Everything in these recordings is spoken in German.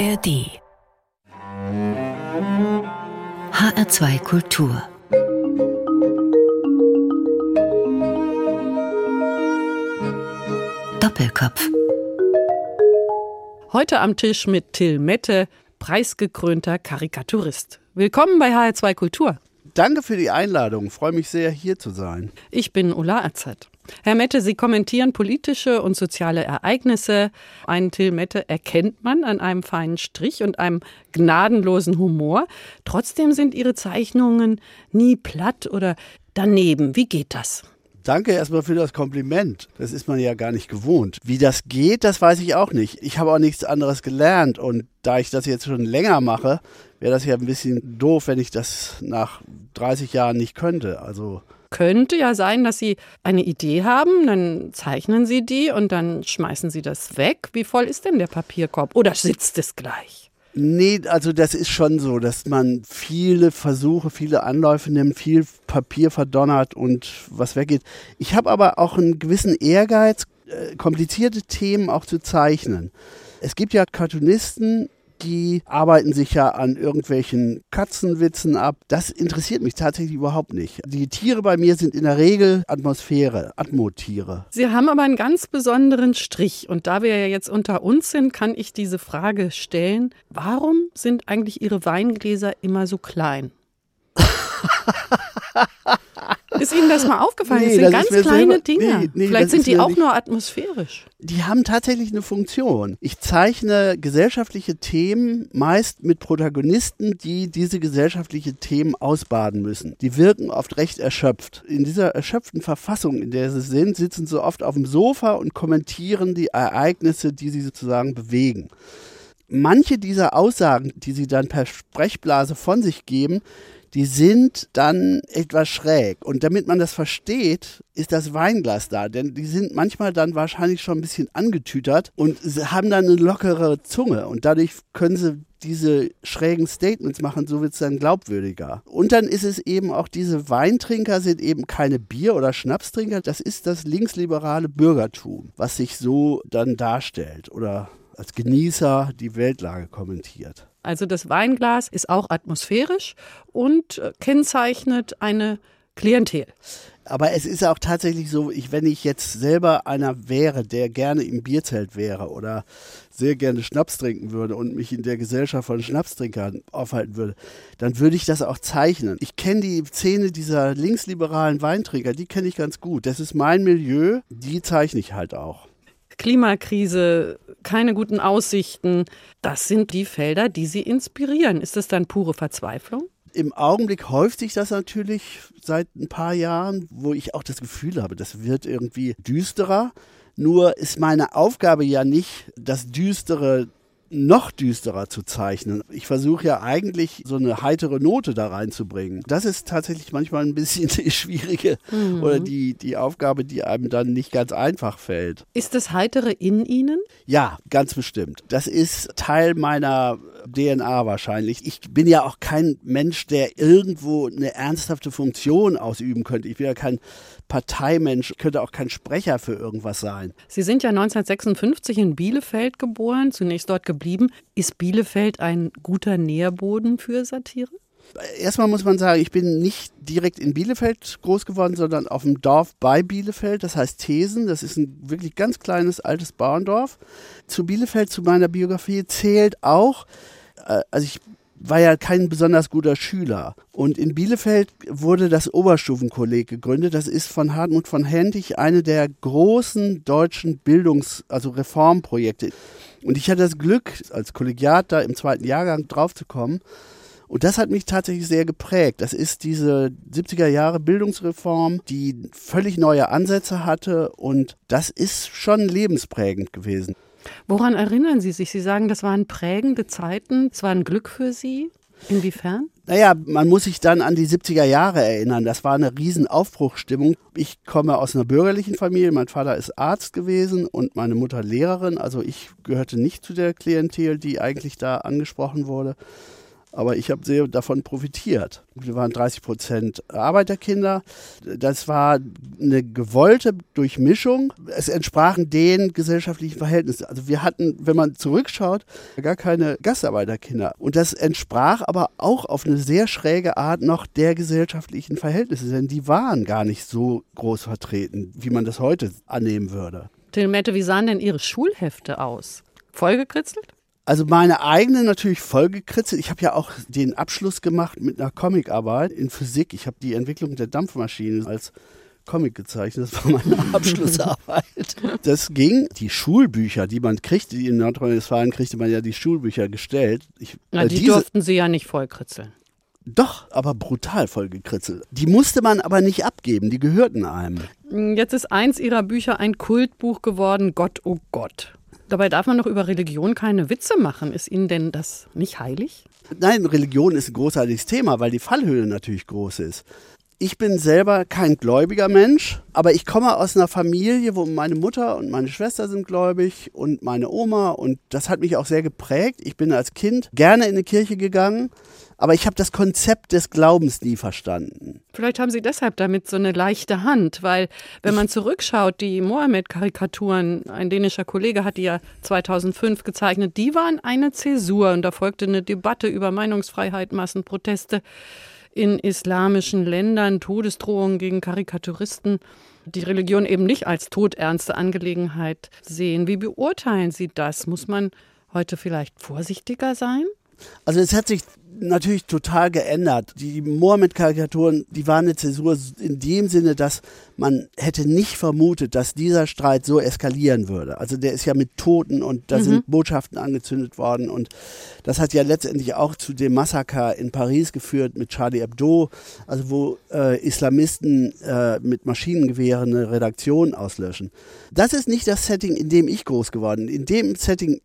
ARD HR2 Kultur Doppelkopf Heute am Tisch mit Till Mette, preisgekrönter Karikaturist. Willkommen bei HR2 Kultur. Danke für die Einladung. freue mich sehr, hier zu sein. Ich bin Ulla Azad. Herr Mette, Sie kommentieren politische und soziale Ereignisse. Einen Till Mette erkennt man an einem feinen Strich und einem gnadenlosen Humor. Trotzdem sind Ihre Zeichnungen nie platt oder daneben. Wie geht das? Danke erstmal für das Kompliment. Das ist man ja gar nicht gewohnt. Wie das geht, das weiß ich auch nicht. Ich habe auch nichts anderes gelernt und da ich das jetzt schon länger mache, wäre das ja ein bisschen doof, wenn ich das nach 30 Jahren nicht könnte. Also könnte ja sein, dass Sie eine Idee haben, dann zeichnen Sie die und dann schmeißen Sie das weg. Wie voll ist denn der Papierkorb? Oder sitzt es gleich? Nee, also das ist schon so, dass man viele Versuche, viele Anläufe nimmt, viel Papier verdonnert und was weggeht. Ich habe aber auch einen gewissen Ehrgeiz, äh, komplizierte Themen auch zu zeichnen. Es gibt ja Cartoonisten, die arbeiten sich ja an irgendwelchen Katzenwitzen ab. Das interessiert mich tatsächlich überhaupt nicht. Die Tiere bei mir sind in der Regel Atmosphäre, Atmotiere. Sie haben aber einen ganz besonderen Strich. Und da wir ja jetzt unter uns sind, kann ich diese Frage stellen. Warum sind eigentlich Ihre Weingläser immer so klein? Ist Ihnen das mal aufgefallen? Nee, das sind ganz kleine selber, Dinge. Nee, nee, Vielleicht sind die auch nicht, nur atmosphärisch. Die haben tatsächlich eine Funktion. Ich zeichne gesellschaftliche Themen meist mit Protagonisten, die diese gesellschaftlichen Themen ausbaden müssen. Die wirken oft recht erschöpft. In dieser erschöpften Verfassung, in der sie sind, sitzen sie oft auf dem Sofa und kommentieren die Ereignisse, die sie sozusagen bewegen manche dieser Aussagen, die sie dann per Sprechblase von sich geben, die sind dann etwas schräg. Und damit man das versteht, ist das Weinglas da. Denn die sind manchmal dann wahrscheinlich schon ein bisschen angetütert und haben dann eine lockere Zunge. Und dadurch können sie diese schrägen Statements machen, so wird es dann glaubwürdiger. Und dann ist es eben auch, diese Weintrinker sind eben keine Bier- oder Schnapstrinker, das ist das linksliberale Bürgertum, was sich so dann darstellt oder als Genießer die Weltlage kommentiert. Also das Weinglas ist auch atmosphärisch und äh, kennzeichnet eine Klientel. Aber es ist auch tatsächlich so, ich, wenn ich jetzt selber einer wäre, der gerne im Bierzelt wäre oder sehr gerne Schnaps trinken würde und mich in der Gesellschaft von Schnapstrinkern aufhalten würde, dann würde ich das auch zeichnen. Ich kenne die Szene dieser linksliberalen Weintrinker, die kenne ich ganz gut. Das ist mein Milieu, die zeichne ich halt auch. Klimakrise, keine guten Aussichten. Das sind die Felder, die Sie inspirieren. Ist das dann pure Verzweiflung? Im Augenblick häuft sich das natürlich seit ein paar Jahren, wo ich auch das Gefühl habe, das wird irgendwie düsterer. Nur ist meine Aufgabe ja nicht, das Düstere noch düsterer zu zeichnen. Ich versuche ja eigentlich so eine heitere Note da reinzubringen. Das ist tatsächlich manchmal ein bisschen die schwierige mhm. oder die, die Aufgabe, die einem dann nicht ganz einfach fällt. Ist das Heitere in Ihnen? Ja, ganz bestimmt. Das ist Teil meiner DNA wahrscheinlich. Ich bin ja auch kein Mensch, der irgendwo eine ernsthafte Funktion ausüben könnte. Ich bin ja kein Parteimensch, könnte auch kein Sprecher für irgendwas sein. Sie sind ja 1956 in Bielefeld geboren, zunächst dort geblieben. Ist Bielefeld ein guter Nährboden für Satire? Erstmal muss man sagen, ich bin nicht direkt in Bielefeld groß geworden, sondern auf dem Dorf bei Bielefeld, das heißt Thesen. Das ist ein wirklich ganz kleines altes Bauerndorf. Zu Bielefeld, zu meiner Biografie zählt auch, äh, also ich war ja kein besonders guter Schüler. Und in Bielefeld wurde das Oberstufenkolleg gegründet. Das ist von Hartmut von Hentig eine der großen deutschen Bildungs-, also Reformprojekte. Und ich hatte das Glück, als Kollegiat da im zweiten Jahrgang draufzukommen. Und das hat mich tatsächlich sehr geprägt. Das ist diese 70er Jahre Bildungsreform, die völlig neue Ansätze hatte und das ist schon lebensprägend gewesen. Woran erinnern Sie sich? Sie sagen, das waren prägende Zeiten, es war ein Glück für Sie. Inwiefern? Naja, man muss sich dann an die 70er Jahre erinnern. Das war eine riesen Aufbruchstimmung. Ich komme aus einer bürgerlichen Familie. Mein Vater ist Arzt gewesen und meine Mutter Lehrerin. Also ich gehörte nicht zu der Klientel, die eigentlich da angesprochen wurde. Aber ich habe sehr davon profitiert. Wir waren 30 Prozent Arbeiterkinder. Das war eine gewollte Durchmischung. Es entsprachen den gesellschaftlichen Verhältnissen. Also wir hatten, wenn man zurückschaut, gar keine Gastarbeiterkinder. Und das entsprach aber auch auf eine sehr schräge Art noch der gesellschaftlichen Verhältnisse, denn die waren gar nicht so groß vertreten, wie man das heute annehmen würde. Till Mette, wie sahen denn Ihre Schulhefte aus? Vollgekritzelt? Also meine eigene natürlich vollgekritzelt. Ich habe ja auch den Abschluss gemacht mit einer Comicarbeit in Physik. Ich habe die Entwicklung der Dampfmaschine als Comic gezeichnet. Das war meine Abschlussarbeit. Das ging. Die Schulbücher, die man kriegte, in Nordrhein-Westfalen kriegte man ja die Schulbücher gestellt. Ich, Na, äh, die diese, durften Sie ja nicht vollkritzeln. Doch, aber brutal vollgekritzelt. Die musste man aber nicht abgeben, die gehörten einem. Jetzt ist eins Ihrer Bücher ein Kultbuch geworden, Gott, oh Gott. Dabei darf man doch über Religion keine Witze machen. Ist Ihnen denn das nicht heilig? Nein, Religion ist ein großartiges Thema, weil die Fallhöhe natürlich groß ist. Ich bin selber kein gläubiger Mensch, aber ich komme aus einer Familie, wo meine Mutter und meine Schwester sind gläubig und meine Oma und das hat mich auch sehr geprägt. Ich bin als Kind gerne in die Kirche gegangen aber ich habe das Konzept des Glaubens nie verstanden. Vielleicht haben Sie deshalb damit so eine leichte Hand, weil wenn man zurückschaut, die Mohammed-Karikaturen, ein dänischer Kollege hat die ja 2005 gezeichnet, die waren eine Zäsur und da folgte eine Debatte über Meinungsfreiheit, Massenproteste in islamischen Ländern, Todesdrohungen gegen Karikaturisten die Religion eben nicht als todernste Angelegenheit sehen. Wie beurteilen Sie das? Muss man heute vielleicht vorsichtiger sein? Also es hat sich natürlich total geändert. Die Mohammed-Karikaturen, die waren eine Zäsur in dem Sinne, dass man hätte nicht vermutet, dass dieser Streit so eskalieren würde. Also der ist ja mit Toten und da mhm. sind Botschaften angezündet worden und das hat ja letztendlich auch zu dem Massaker in Paris geführt mit Charlie Hebdo, also wo äh, Islamisten äh, mit Maschinengewehren eine Redaktion auslöschen. Das ist nicht das Setting, in dem ich groß geworden bin. In dem Setting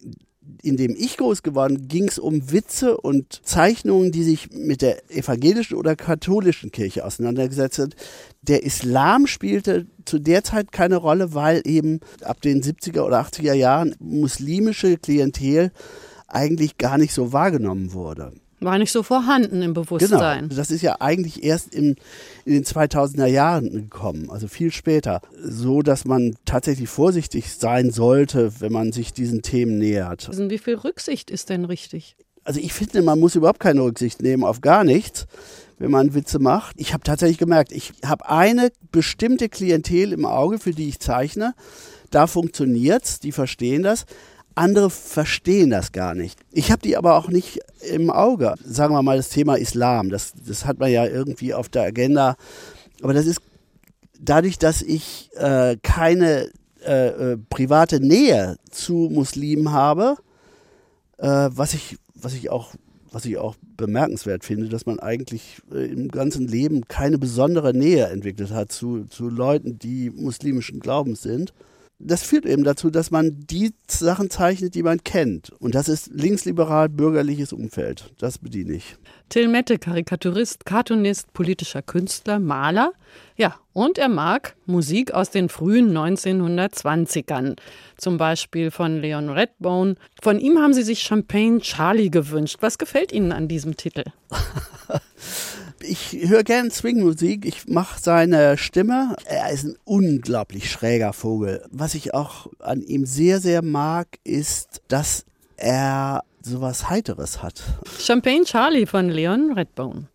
in dem ich groß geworden, ging es um Witze und Zeichnungen, die sich mit der evangelischen oder katholischen Kirche auseinandergesetzt hat. Der Islam spielte zu der Zeit keine Rolle, weil eben ab den 70er oder 80er Jahren muslimische Klientel eigentlich gar nicht so wahrgenommen wurde. War nicht so vorhanden im Bewusstsein. Genau. Das ist ja eigentlich erst im, in den 2000er Jahren gekommen, also viel später. So, dass man tatsächlich vorsichtig sein sollte, wenn man sich diesen Themen nähert. Also wie viel Rücksicht ist denn richtig? Also ich finde, man muss überhaupt keine Rücksicht nehmen auf gar nichts, wenn man Witze macht. Ich habe tatsächlich gemerkt, ich habe eine bestimmte Klientel im Auge, für die ich zeichne. Da funktioniert's, die verstehen das. Andere verstehen das gar nicht. Ich habe die aber auch nicht im Auge. Sagen wir mal das Thema Islam. Das, das hat man ja irgendwie auf der Agenda. Aber das ist dadurch, dass ich äh, keine äh, äh, private Nähe zu Muslimen habe, äh, was ich, was ich auch was ich auch bemerkenswert finde, dass man eigentlich äh, im ganzen Leben keine besondere Nähe entwickelt hat zu, zu Leuten, die muslimischen Glaubens sind das führt eben dazu, dass man die Sachen zeichnet, die man kennt. Und das ist linksliberal bürgerliches Umfeld. Das bediene ich. Till Mette, Karikaturist, Cartoonist, politischer Künstler, Maler. Ja, und er mag Musik aus den frühen 1920ern. Zum Beispiel von Leon Redbone. Von ihm haben Sie sich Champagne Charlie gewünscht. Was gefällt Ihnen an diesem Titel? ich höre gern Swingmusik. Ich mache seine Stimme. Er ist ein unglaublich schräger Vogel. Was ich auch an ihm sehr, sehr mag, ist, dass er sowas Heiteres hat. Champagne Charlie von Leon Redbone.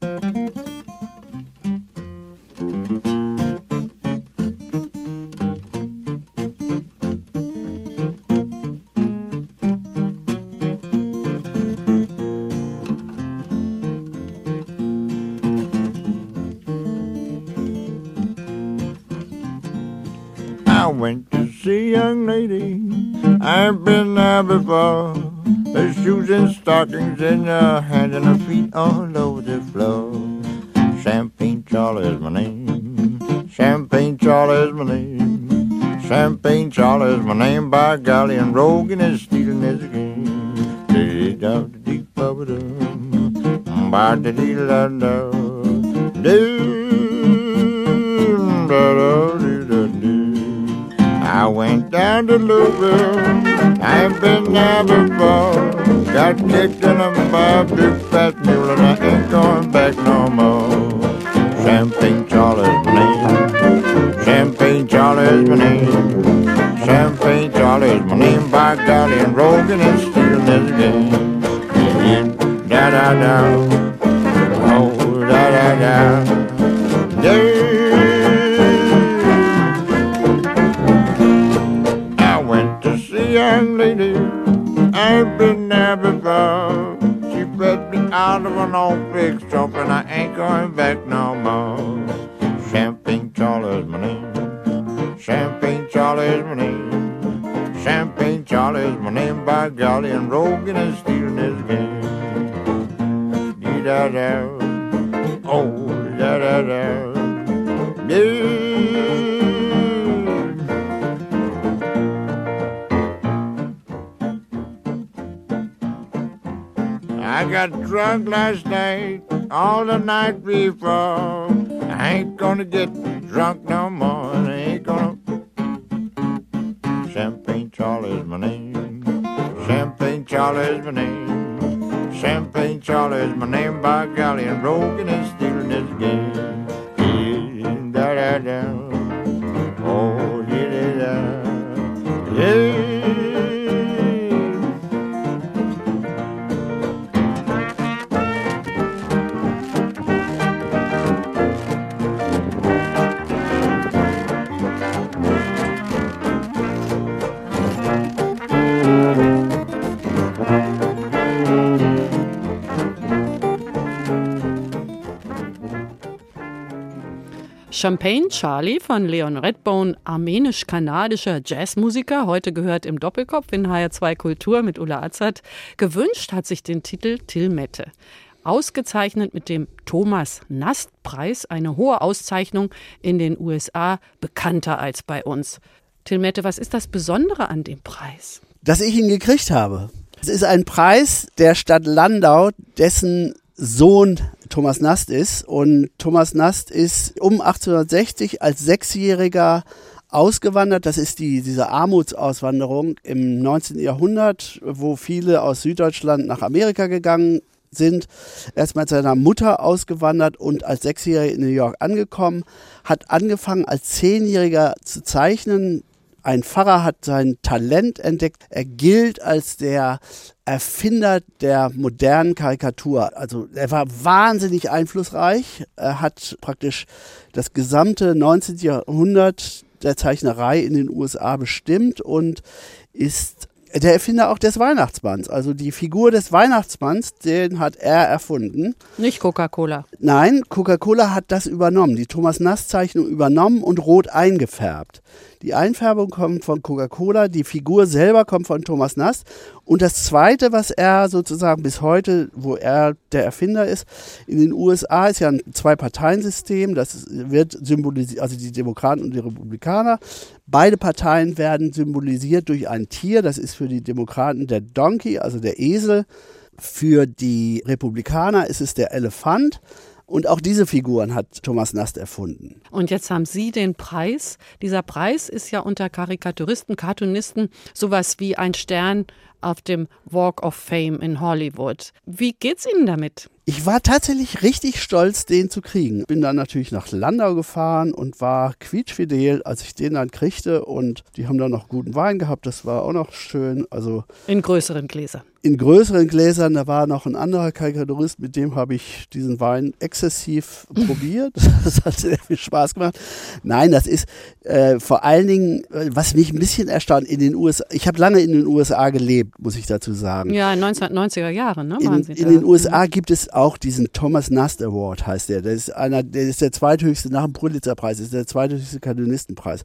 Went to see a young lady. I've been there before. Her shoes and stockings in her hands and her feet all over the floor. Champagne Charlie is my name. Champagne Charlie is my name. Champagne Charlie is my name. By golly, and roguing and stealing is a game. Did the deep of it, and uh, do, I went down to Louisville, I've been there before. Got kicked in the by a big fat mule and I ain't going back no more. Champagne Charlie's my name. Champagne Charlie's my name. Champagne Charlie's my name. By golly, and Rogan and stealing this game. Da da da. Oh, da da da. An old big stroke, and I ain't going back no more. Champagne Charlie's my name. Champagne Charlie's my name. Champagne Charlie's my name by golly, and Rogan is stealing his game. Dee da da, drunk last night, all the night before. I ain't gonna get drunk no more. I ain't gonna. Champagne Charlie's my name. Champagne Charlie's my name. Champagne Charlie's my name by golly, and Rogan is stealing his game. Champagne Charlie von Leon Redbone, armenisch-kanadischer Jazzmusiker, heute gehört im Doppelkopf in HR2 Kultur mit Ulla Azad, gewünscht hat sich den Titel Till Mette. Ausgezeichnet mit dem Thomas Nast-Preis, eine hohe Auszeichnung in den USA, bekannter als bei uns. Till Mette, was ist das Besondere an dem Preis? Dass ich ihn gekriegt habe. Es ist ein Preis der Stadt Landau, dessen Sohn Thomas Nast ist. Und Thomas Nast ist um 1860 als Sechsjähriger ausgewandert. Das ist die, diese Armutsauswanderung im 19. Jahrhundert, wo viele aus Süddeutschland nach Amerika gegangen sind. Erst mit seiner Mutter ausgewandert und als Sechsjähriger in New York angekommen. Hat angefangen als Zehnjähriger zu zeichnen. Ein Pfarrer hat sein Talent entdeckt. Er gilt als der Erfinder der modernen Karikatur. Also er war wahnsinnig einflussreich. Er hat praktisch das gesamte 19. Jahrhundert der Zeichnerei in den USA bestimmt und ist der Erfinder auch des Weihnachtsmanns. Also die Figur des Weihnachtsmanns, den hat er erfunden. Nicht Coca-Cola. Nein, Coca-Cola hat das übernommen, die Thomas Nass-Zeichnung übernommen und rot eingefärbt. Die Einfärbung kommt von Coca-Cola, die Figur selber kommt von Thomas Nass. Und das Zweite, was er sozusagen bis heute, wo er der Erfinder ist, in den USA ist ja ein Zwei-Parteien-System, das wird symbolisiert, also die Demokraten und die Republikaner. Beide Parteien werden symbolisiert durch ein Tier, das ist für die Demokraten der Donkey, also der Esel. Für die Republikaner ist es der Elefant. Und auch diese Figuren hat Thomas Nast erfunden. Und jetzt haben Sie den Preis. Dieser Preis ist ja unter Karikaturisten, Cartoonisten sowas wie ein Stern auf dem Walk of Fame in Hollywood. Wie geht's Ihnen damit? Ich war tatsächlich richtig stolz, den zu kriegen. Bin dann natürlich nach Landau gefahren und war quietschfidel, als ich den dann kriegte. Und die haben dann noch guten Wein gehabt. Das war auch noch schön. Also in größeren Gläsern. In größeren Gläsern. Da war noch ein anderer Karikaturist, mit dem habe ich diesen Wein exzessiv probiert. Das hat sehr viel Spaß gemacht. Nein, das ist äh, vor allen Dingen, was mich ein bisschen erstaunt, in den USA. Ich habe lange in den USA gelebt, muss ich dazu sagen. Ja, in 1990er Jahren, ne? In, in den USA gibt es auch diesen Thomas Nast Award, heißt der. Das ist einer, der ist der zweithöchste nach dem Pulitzerpreis, ist der zweithöchste Kanonistenpreis.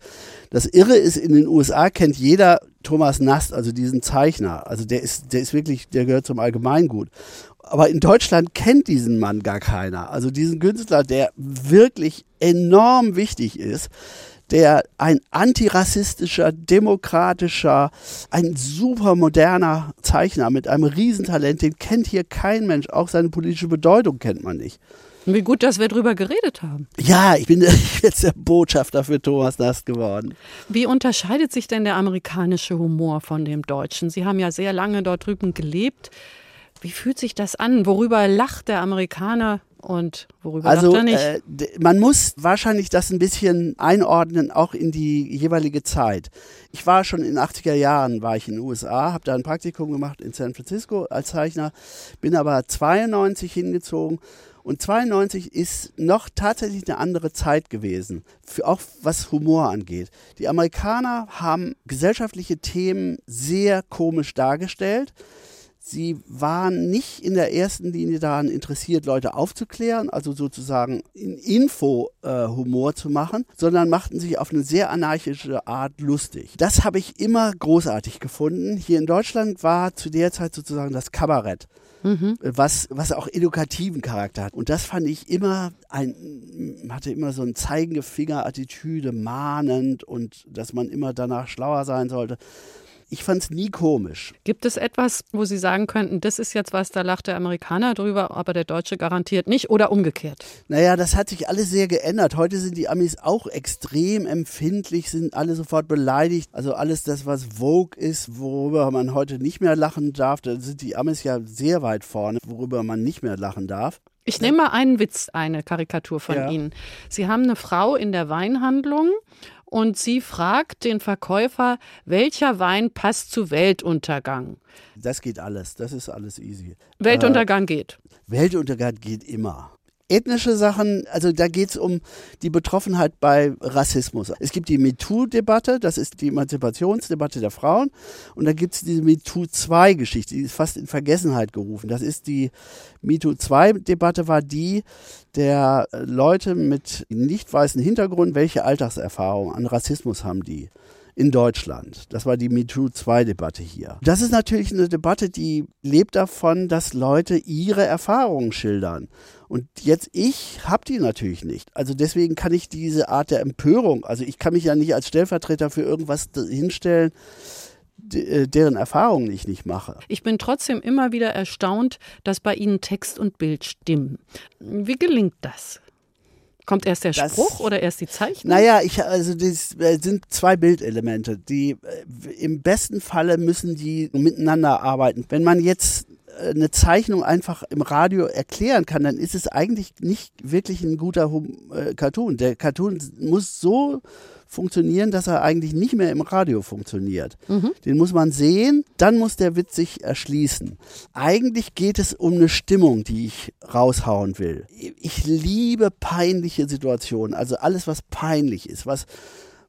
Das Irre ist, in den USA kennt jeder Thomas Nast, also diesen Zeichner. Also der ist, der ist wirklich, der gehört zum Allgemeingut. Aber in Deutschland kennt diesen Mann gar keiner. Also diesen Künstler, der wirklich enorm wichtig ist der ein antirassistischer, demokratischer, ein super moderner Zeichner mit einem Riesentalent, den kennt hier kein Mensch. Auch seine politische Bedeutung kennt man nicht. Wie gut, dass wir drüber geredet haben. Ja, ich bin jetzt der Botschafter für Thomas Nast geworden. Wie unterscheidet sich denn der amerikanische Humor von dem deutschen? Sie haben ja sehr lange dort drüben gelebt. Wie fühlt sich das an? Worüber lacht der Amerikaner und worüber also, lacht er nicht? Äh, man muss wahrscheinlich das ein bisschen einordnen, auch in die jeweilige Zeit. Ich war schon in den 80er Jahren, war ich in den USA, habe da ein Praktikum gemacht in San Francisco als Zeichner, bin aber 92 hingezogen und 92 ist noch tatsächlich eine andere Zeit gewesen, auch was Humor angeht. Die Amerikaner haben gesellschaftliche Themen sehr komisch dargestellt. Sie waren nicht in der ersten Linie daran interessiert, Leute aufzuklären, also sozusagen in Info-Humor äh, zu machen, sondern machten sich auf eine sehr anarchische Art lustig. Das habe ich immer großartig gefunden. Hier in Deutschland war zu der Zeit sozusagen das Kabarett. Mhm. Was, was auch edukativen Charakter hat. Und das fand ich immer ein, hatte immer so ein zeigende Finger-Attitüde, mahnend und dass man immer danach schlauer sein sollte. Ich fand es nie komisch. Gibt es etwas, wo Sie sagen könnten, das ist jetzt was, da lacht der Amerikaner drüber, aber der Deutsche garantiert nicht oder umgekehrt? Naja, das hat sich alles sehr geändert. Heute sind die Amis auch extrem empfindlich, sind alle sofort beleidigt. Also alles das, was Vogue ist, worüber man heute nicht mehr lachen darf, da sind die Amis ja sehr weit vorne, worüber man nicht mehr lachen darf. Ich nehme mal einen Witz, eine Karikatur von ja. Ihnen. Sie haben eine Frau in der Weinhandlung und sie fragt den Verkäufer, welcher Wein passt zu Weltuntergang. Das geht alles, das ist alles easy. Weltuntergang äh, geht. Weltuntergang geht immer ethnische Sachen, also da geht es um die Betroffenheit bei Rassismus. Es gibt die MeToo-Debatte, das ist die Emanzipationsdebatte der Frauen. Und da gibt es diese MeToo-2-Geschichte, die ist fast in Vergessenheit gerufen. Das ist die MeToo-2-Debatte, war die der Leute mit nicht weißen Hintergrund, welche Alltagserfahrungen an Rassismus haben die in Deutschland. Das war die MeToo-2-Debatte hier. Das ist natürlich eine Debatte, die lebt davon, dass Leute ihre Erfahrungen schildern. Und jetzt ich habe die natürlich nicht. Also deswegen kann ich diese Art der Empörung, also ich kann mich ja nicht als Stellvertreter für irgendwas hinstellen, äh, deren Erfahrungen ich nicht mache. Ich bin trotzdem immer wieder erstaunt, dass bei Ihnen Text und Bild stimmen. Wie gelingt das? Kommt erst der das, Spruch oder erst die Zeichnung? Naja, ich, also das äh, sind zwei Bildelemente. Die äh, im besten Falle müssen die miteinander arbeiten. Wenn man jetzt eine Zeichnung einfach im Radio erklären kann, dann ist es eigentlich nicht wirklich ein guter Cartoon. Der Cartoon muss so funktionieren, dass er eigentlich nicht mehr im Radio funktioniert. Mhm. Den muss man sehen, dann muss der Witz sich erschließen. Eigentlich geht es um eine Stimmung, die ich raushauen will. Ich liebe peinliche Situationen, also alles, was peinlich ist, was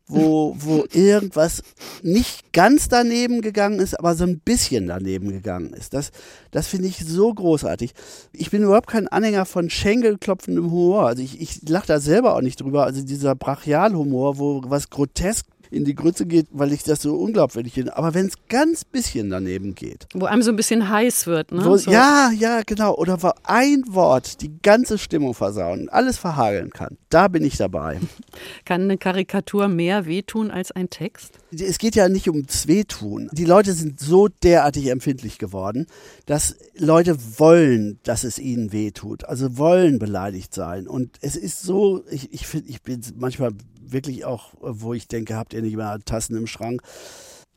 wo, wo irgendwas nicht ganz daneben gegangen ist, aber so ein bisschen daneben gegangen ist. Das, das finde ich so großartig. Ich bin überhaupt kein Anhänger von schenkelklopfendem Humor. Also ich, ich lache da selber auch nicht drüber. Also dieser Brachialhumor, wo was grotesk in die Grütze geht, weil ich das so unglaubwürdig finde. Aber wenn es ganz bisschen daneben geht. Wo einem so ein bisschen heiß wird, ne? Wo, so. Ja, ja, genau. Oder wo ein Wort die ganze Stimmung versauen, alles verhageln kann. Da bin ich dabei. Kann eine Karikatur mehr wehtun als ein Text? Es geht ja nicht ums Wehtun. Die Leute sind so derartig empfindlich geworden, dass Leute wollen, dass es ihnen wehtut. Also wollen beleidigt sein. Und es ist so, ich, ich finde, ich bin manchmal wirklich auch, wo ich denke, habt ihr nicht mehr Tassen im Schrank.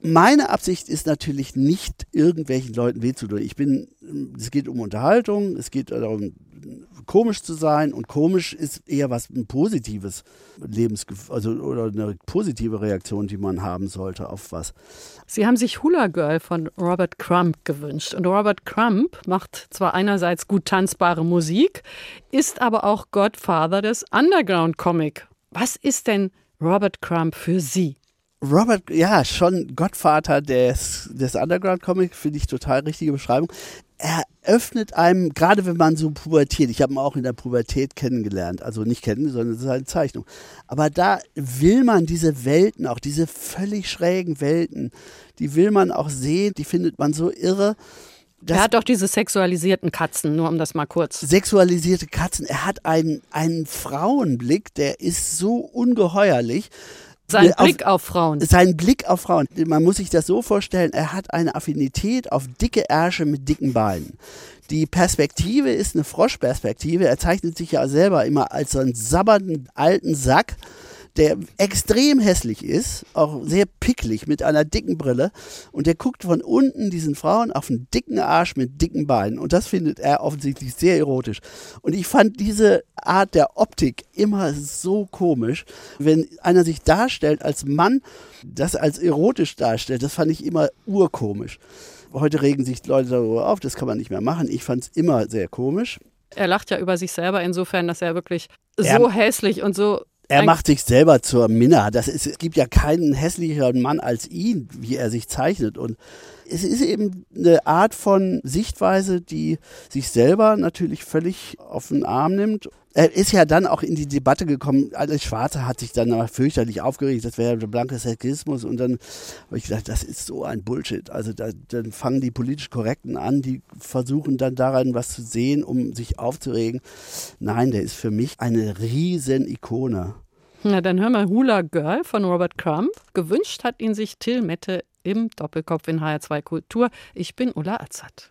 Meine Absicht ist natürlich nicht, irgendwelchen Leuten weh zu tun. Ich bin, es geht um Unterhaltung, es geht darum, komisch zu sein und komisch ist eher was ein positives Lebensgefühl, also oder eine positive Reaktion, die man haben sollte auf was. Sie haben sich Hula Girl von Robert Crump gewünscht und Robert Crump macht zwar einerseits gut tanzbare Musik, ist aber auch Godfather des Underground Comic was ist denn Robert Crumb für Sie? Robert, ja, schon Gottvater des, des Underground-Comics, finde ich total richtige Beschreibung. Er öffnet einem, gerade wenn man so pubertiert, ich habe ihn auch in der Pubertät kennengelernt, also nicht kennen, sondern es ist eine Zeichnung. Aber da will man diese Welten, auch diese völlig schrägen Welten, die will man auch sehen, die findet man so irre. Das er hat doch diese sexualisierten Katzen, nur um das mal kurz. Sexualisierte Katzen. Er hat einen, einen Frauenblick, der ist so ungeheuerlich. Sein Blick auf, auf Frauen. Sein Blick auf Frauen. Man muss sich das so vorstellen, er hat eine Affinität auf dicke Ärsche mit dicken Beinen. Die Perspektive ist eine Froschperspektive. Er zeichnet sich ja selber immer als so einen sabbernden alten Sack der extrem hässlich ist, auch sehr picklig mit einer dicken Brille und der guckt von unten diesen Frauen auf einen dicken Arsch mit dicken Beinen und das findet er offensichtlich sehr erotisch. Und ich fand diese Art der Optik immer so komisch, wenn einer sich darstellt als Mann, das als erotisch darstellt, das fand ich immer urkomisch. Heute regen sich Leute darüber auf, das kann man nicht mehr machen. Ich fand es immer sehr komisch. Er lacht ja über sich selber insofern, dass er wirklich so er, hässlich und so er macht sich selber zur Minna. Das ist, es gibt ja keinen hässlicheren Mann als ihn, wie er sich zeichnet. Und es ist eben eine Art von Sichtweise, die sich selber natürlich völlig auf den Arm nimmt. Er ist ja dann auch in die Debatte gekommen, alles Schwarze hat sich dann fürchterlich aufgeregt, das wäre der blanke Sexismus und dann habe ich gedacht, das ist so ein Bullshit. Also da, dann fangen die politisch Korrekten an, die versuchen dann daran was zu sehen, um sich aufzuregen. Nein, der ist für mich eine riesen Ikone. Na, dann hören wir Hula Girl von Robert Crumb. Gewünscht hat ihn sich Till Mette im Doppelkopf in HR2 Kultur. Ich bin Ulla Azad.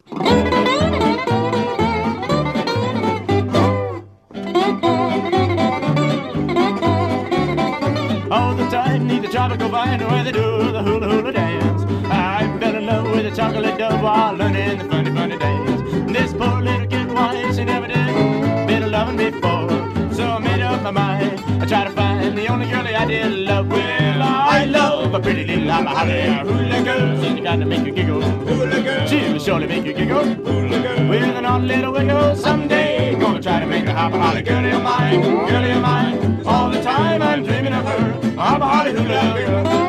All the time need the tropical vine where they do the hula hula dance. I fell in love with a chocolate dove while learning the funny funny dance. This poor little kid, why she never did been a loving before. So I made up my mind. I try to find the only girl that I did love. Well, I love a pretty little hopper holly hula girl. She's the kind to make you giggle. Hula girl. She will surely make you giggle. Hula girl. With an odd little wiggle someday. Gonna try to make the hopper holly girl of mine. Girl of mine. All the time I'm dreaming of her. Hopper holly hula girl.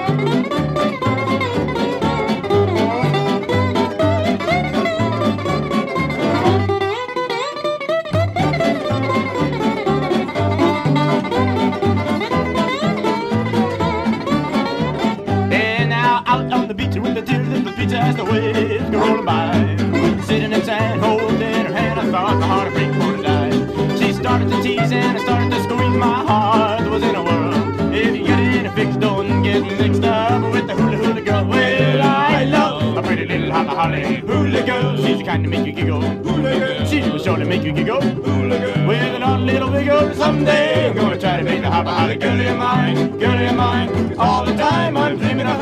As the waves go rolling by. Sitting in sand, holding her hand, I thought my heart would break to die. She started to tease and I started to squeeze my heart was in a whirl. If you get in a fix, don't get mixed up with the hula hula girl. Well, I love a pretty little holla holly hula girl. She's the kind to make you giggle. Hula girl. She will surely make you giggle. Hula girl. With an odd little wiggle someday. I'm gonna try to make the hopper holly girl in mine, girl in mine. All the time I'm dreaming of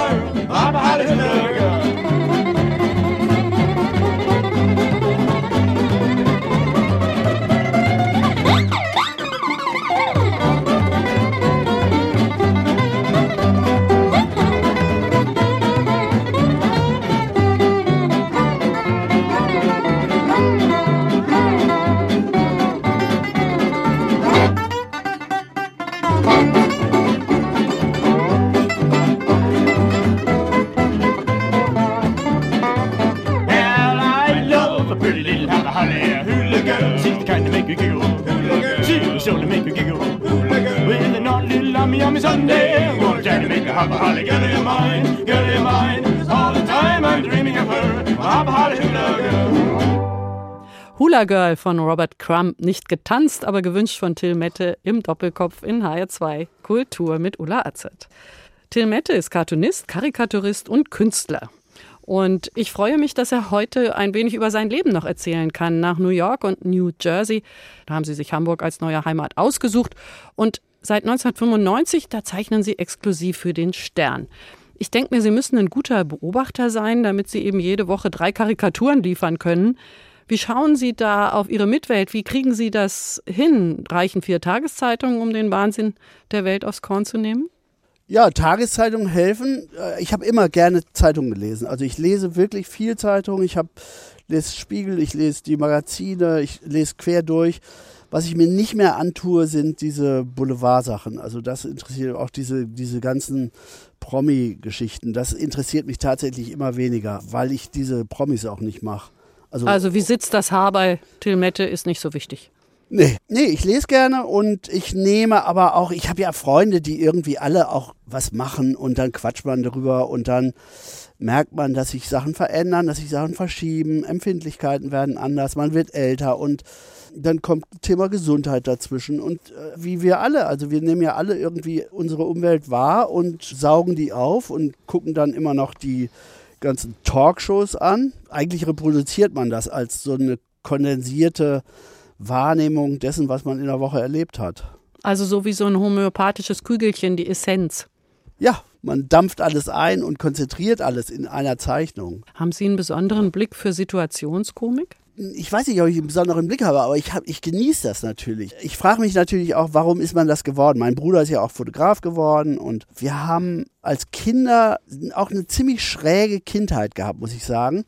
mine, girl of mine. All the time I'm dreaming of her, hopper holly hula girl. Hula Girl von Robert Crumb, nicht getanzt, aber gewünscht von Till Mette im Doppelkopf in HR2 Kultur mit Ulla Azert. Till Mette ist Cartoonist, Karikaturist und Künstler. Und ich freue mich, dass er heute ein wenig über sein Leben noch erzählen kann. Nach New York und New Jersey, da haben sie sich Hamburg als neue Heimat ausgesucht. Und seit 1995, da zeichnen sie exklusiv für den Stern. Ich denke mir, Sie müssen ein guter Beobachter sein, damit Sie eben jede Woche drei Karikaturen liefern können. Wie schauen Sie da auf Ihre Mitwelt? Wie kriegen Sie das hin? Reichen vier Tageszeitungen, um den Wahnsinn der Welt aufs Korn zu nehmen? Ja, Tageszeitungen helfen. Äh, ich habe immer gerne Zeitungen gelesen. Also ich lese wirklich viel Zeitungen. Ich habe lese Spiegel, ich lese die Magazine, ich lese quer durch. Was ich mir nicht mehr antue, sind diese Boulevardsachen. Also das interessiert auch diese, diese ganzen Promi-Geschichten. Das interessiert mich tatsächlich immer weniger, weil ich diese Promis auch nicht mache. Also, also wie sitzt das Haar bei Till Mette ist nicht so wichtig. Nee, nee, ich lese gerne und ich nehme aber auch, ich habe ja Freunde, die irgendwie alle auch was machen und dann quatscht man darüber und dann merkt man, dass sich Sachen verändern, dass sich Sachen verschieben, Empfindlichkeiten werden anders, man wird älter und dann kommt Thema Gesundheit dazwischen und äh, wie wir alle, also wir nehmen ja alle irgendwie unsere Umwelt wahr und saugen die auf und gucken dann immer noch die ganzen Talkshows an. Eigentlich reproduziert man das als so eine kondensierte Wahrnehmung dessen, was man in der Woche erlebt hat. Also so wie so ein homöopathisches Kügelchen, die Essenz. Ja, man dampft alles ein und konzentriert alles in einer Zeichnung. Haben Sie einen besonderen Blick für Situationskomik? Ich weiß nicht, ob ich einen besonderen Blick habe, aber ich, hab, ich genieße das natürlich. Ich frage mich natürlich auch, warum ist man das geworden? Mein Bruder ist ja auch Fotograf geworden und wir haben als Kinder auch eine ziemlich schräge Kindheit gehabt, muss ich sagen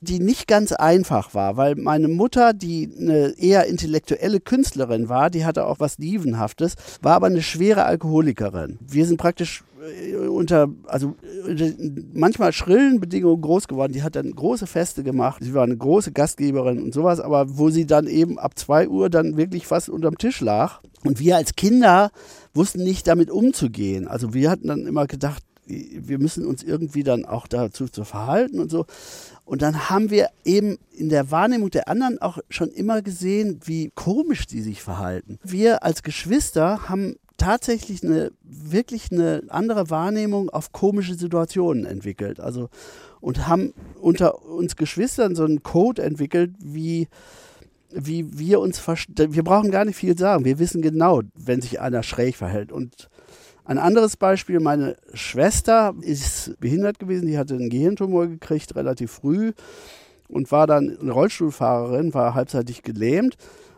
die nicht ganz einfach war, weil meine Mutter, die eine eher intellektuelle Künstlerin war, die hatte auch was Dievenhaftes, war aber eine schwere Alkoholikerin. Wir sind praktisch äh, unter, also unter manchmal schrillen Bedingungen groß geworden. Die hat dann große Feste gemacht. Sie war eine große Gastgeberin und sowas, aber wo sie dann eben ab zwei Uhr dann wirklich fast unterm Tisch lag. Und wir als Kinder wussten nicht damit umzugehen. Also wir hatten dann immer gedacht, wir müssen uns irgendwie dann auch dazu zu verhalten und so. Und dann haben wir eben in der Wahrnehmung der anderen auch schon immer gesehen, wie komisch die sich verhalten. Wir als Geschwister haben tatsächlich eine wirklich eine andere Wahrnehmung auf komische Situationen entwickelt. Also und haben unter uns Geschwistern so einen Code entwickelt, wie wie wir uns wir brauchen gar nicht viel sagen. Wir wissen genau, wenn sich einer schräg verhält und ein anderes Beispiel, meine Schwester ist behindert gewesen, die hatte einen Gehirntumor gekriegt relativ früh und war dann eine Rollstuhlfahrerin, war halbseitig gelähmt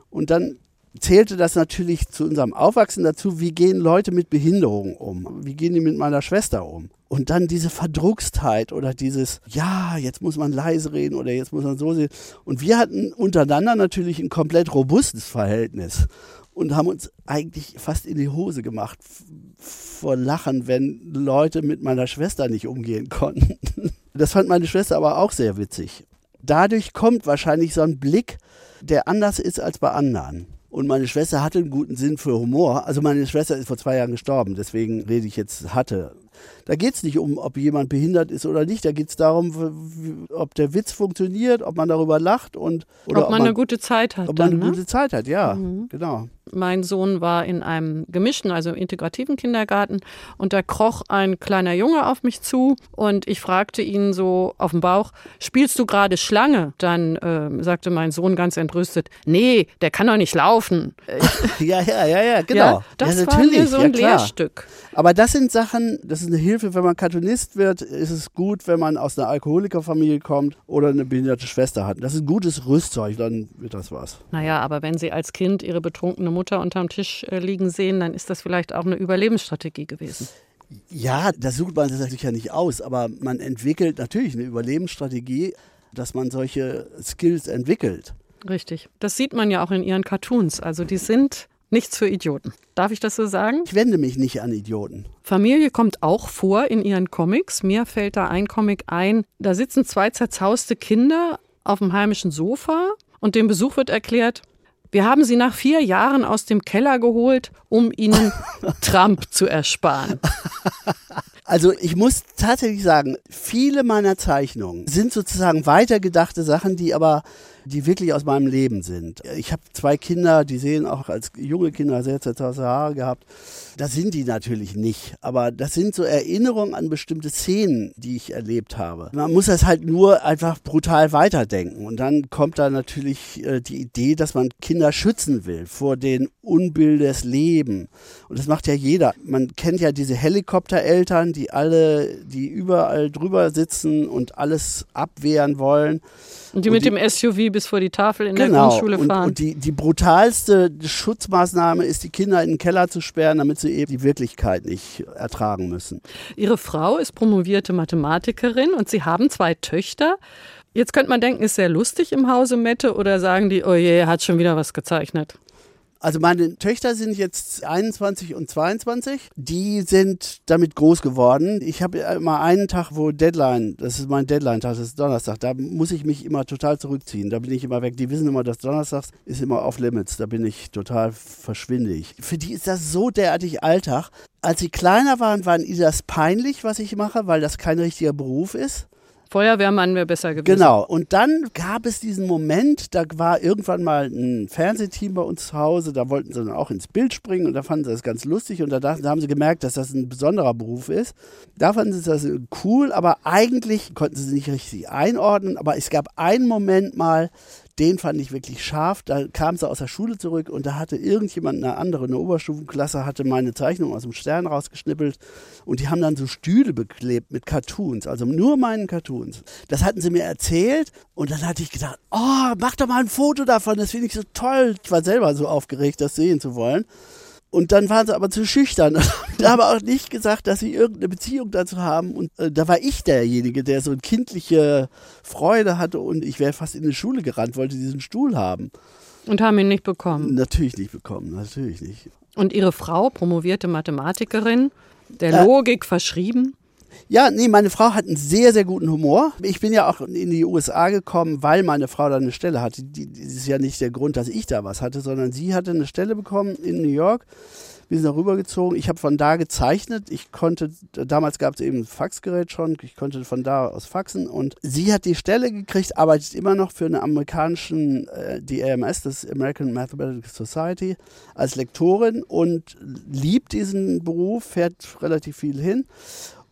und dann zählte das natürlich zu unserem Aufwachsen dazu, wie gehen Leute mit Behinderung um? Wie gehen die mit meiner Schwester um? Und dann diese Verdruckstheit oder dieses, ja, jetzt muss man leise reden oder jetzt muss man so sehen. Und wir hatten untereinander natürlich ein komplett robustes Verhältnis und haben uns eigentlich fast in die Hose gemacht vor Lachen, wenn Leute mit meiner Schwester nicht umgehen konnten. Das fand meine Schwester aber auch sehr witzig. Dadurch kommt wahrscheinlich so ein Blick, der anders ist als bei anderen. Und meine Schwester hatte einen guten Sinn für Humor. Also meine Schwester ist vor zwei Jahren gestorben, deswegen rede ich jetzt hatte. Da geht es nicht um, ob jemand behindert ist oder nicht. Da geht es darum, ob der Witz funktioniert, ob man darüber lacht und oder ob, ob man, eine gute Zeit hat. Ob man dann, eine ne? gute Zeit hat, ja, mhm. genau. Mein Sohn war in einem gemischten, also integrativen Kindergarten und da kroch ein kleiner Junge auf mich zu und ich fragte ihn so auf dem Bauch, spielst du gerade Schlange? Dann äh, sagte mein Sohn ganz entrüstet, nee, der kann doch nicht laufen. ja, ja, ja, ja, genau. Ja, das ja, war mir so ein ja, Lehrstück. Aber das sind Sachen, das ist eine Hilfe, wenn man Cartoonist wird, ist es gut, wenn man aus einer Alkoholikerfamilie kommt oder eine behinderte Schwester hat. Das ist ein gutes Rüstzeug, dann wird das was. Naja, aber wenn Sie als Kind Ihre betrunkene Mutter unterm Tisch äh, liegen sehen, dann ist das vielleicht auch eine Überlebensstrategie gewesen. Ja, das sucht man sich ja nicht aus, aber man entwickelt natürlich eine Überlebensstrategie, dass man solche Skills entwickelt. Richtig. Das sieht man ja auch in Ihren Cartoons. Also die sind Nichts für Idioten. Darf ich das so sagen? Ich wende mich nicht an Idioten. Familie kommt auch vor in ihren Comics. Mir fällt da ein Comic ein. Da sitzen zwei zerzauste Kinder auf dem heimischen Sofa und dem Besuch wird erklärt, wir haben sie nach vier Jahren aus dem Keller geholt, um ihnen Trump zu ersparen. Also ich muss tatsächlich sagen, viele meiner Zeichnungen sind sozusagen weitergedachte Sachen, die aber die wirklich aus meinem Leben sind. Ich habe zwei Kinder, die sehen auch als junge Kinder sehr zerzauste Haare gehabt. Das sind die natürlich nicht, aber das sind so Erinnerungen an bestimmte Szenen, die ich erlebt habe. Man muss das halt nur einfach brutal weiterdenken und dann kommt da natürlich äh, die Idee, dass man Kinder schützen will vor den Unbill des Lebens. Und das macht ja jeder. Man kennt ja diese Helikoptereltern, die alle, die überall drüber sitzen und alles abwehren wollen. Und die und mit die, dem SUV bis vor die Tafel in genau, der Grundschule fahren. Und, und die, die brutalste Schutzmaßnahme ist, die Kinder in den Keller zu sperren, damit sie eben die Wirklichkeit nicht ertragen müssen. Ihre Frau ist promovierte Mathematikerin und Sie haben zwei Töchter. Jetzt könnte man denken, ist sehr lustig im Hause Mette oder sagen die, oh je, er hat schon wieder was gezeichnet? Also meine Töchter sind jetzt 21 und 22. Die sind damit groß geworden. Ich habe immer einen Tag, wo Deadline, das ist mein Deadline-Tag, das ist Donnerstag. Da muss ich mich immer total zurückziehen. Da bin ich immer weg. Die wissen immer, dass Donnerstags ist immer off limits. Da bin ich total verschwindig. Für die ist das so derartig Alltag. Als sie kleiner waren, waren ihnen das peinlich, was ich mache, weil das kein richtiger Beruf ist. Feuerwehrmann wäre besser gewesen. Genau. Und dann gab es diesen Moment, da war irgendwann mal ein Fernsehteam bei uns zu Hause, da wollten sie dann auch ins Bild springen und da fanden sie das ganz lustig und da, dachten, da haben sie gemerkt, dass das ein besonderer Beruf ist. Da fanden sie das cool, aber eigentlich konnten sie es nicht richtig einordnen. Aber es gab einen Moment mal, den fand ich wirklich scharf. Da kam sie aus der Schule zurück und da hatte irgendjemand, eine andere, eine Oberstufenklasse, hatte meine Zeichnung aus dem Stern rausgeschnippelt und die haben dann so Stühle beklebt mit Cartoons, also nur meinen Cartoons. Das hatten sie mir erzählt und dann hatte ich gedacht, oh, mach doch mal ein Foto davon, das finde ich so toll. Ich war selber so aufgeregt, das sehen zu wollen. Und dann waren sie aber zu schüchtern und haben aber auch nicht gesagt, dass sie irgendeine Beziehung dazu haben. Und äh, da war ich derjenige, der so eine kindliche Freude hatte und ich wäre fast in die Schule gerannt, wollte diesen Stuhl haben. Und haben ihn nicht bekommen. Natürlich nicht bekommen, natürlich nicht. Und ihre Frau, promovierte Mathematikerin, der Logik verschrieben? Ja, nee, meine Frau hat einen sehr, sehr guten Humor. Ich bin ja auch in die USA gekommen, weil meine Frau da eine Stelle hatte. Die, die ist ja nicht der Grund, dass ich da was hatte, sondern sie hatte eine Stelle bekommen in New York. Wir sind da rübergezogen. Ich habe von da gezeichnet. Ich konnte, damals gab es eben ein Faxgerät schon. Ich konnte von da aus faxen. Und sie hat die Stelle gekriegt, arbeitet immer noch für eine amerikanischen, äh, die AMS, das American Mathematical Society, als Lektorin und liebt diesen Beruf, fährt relativ viel hin.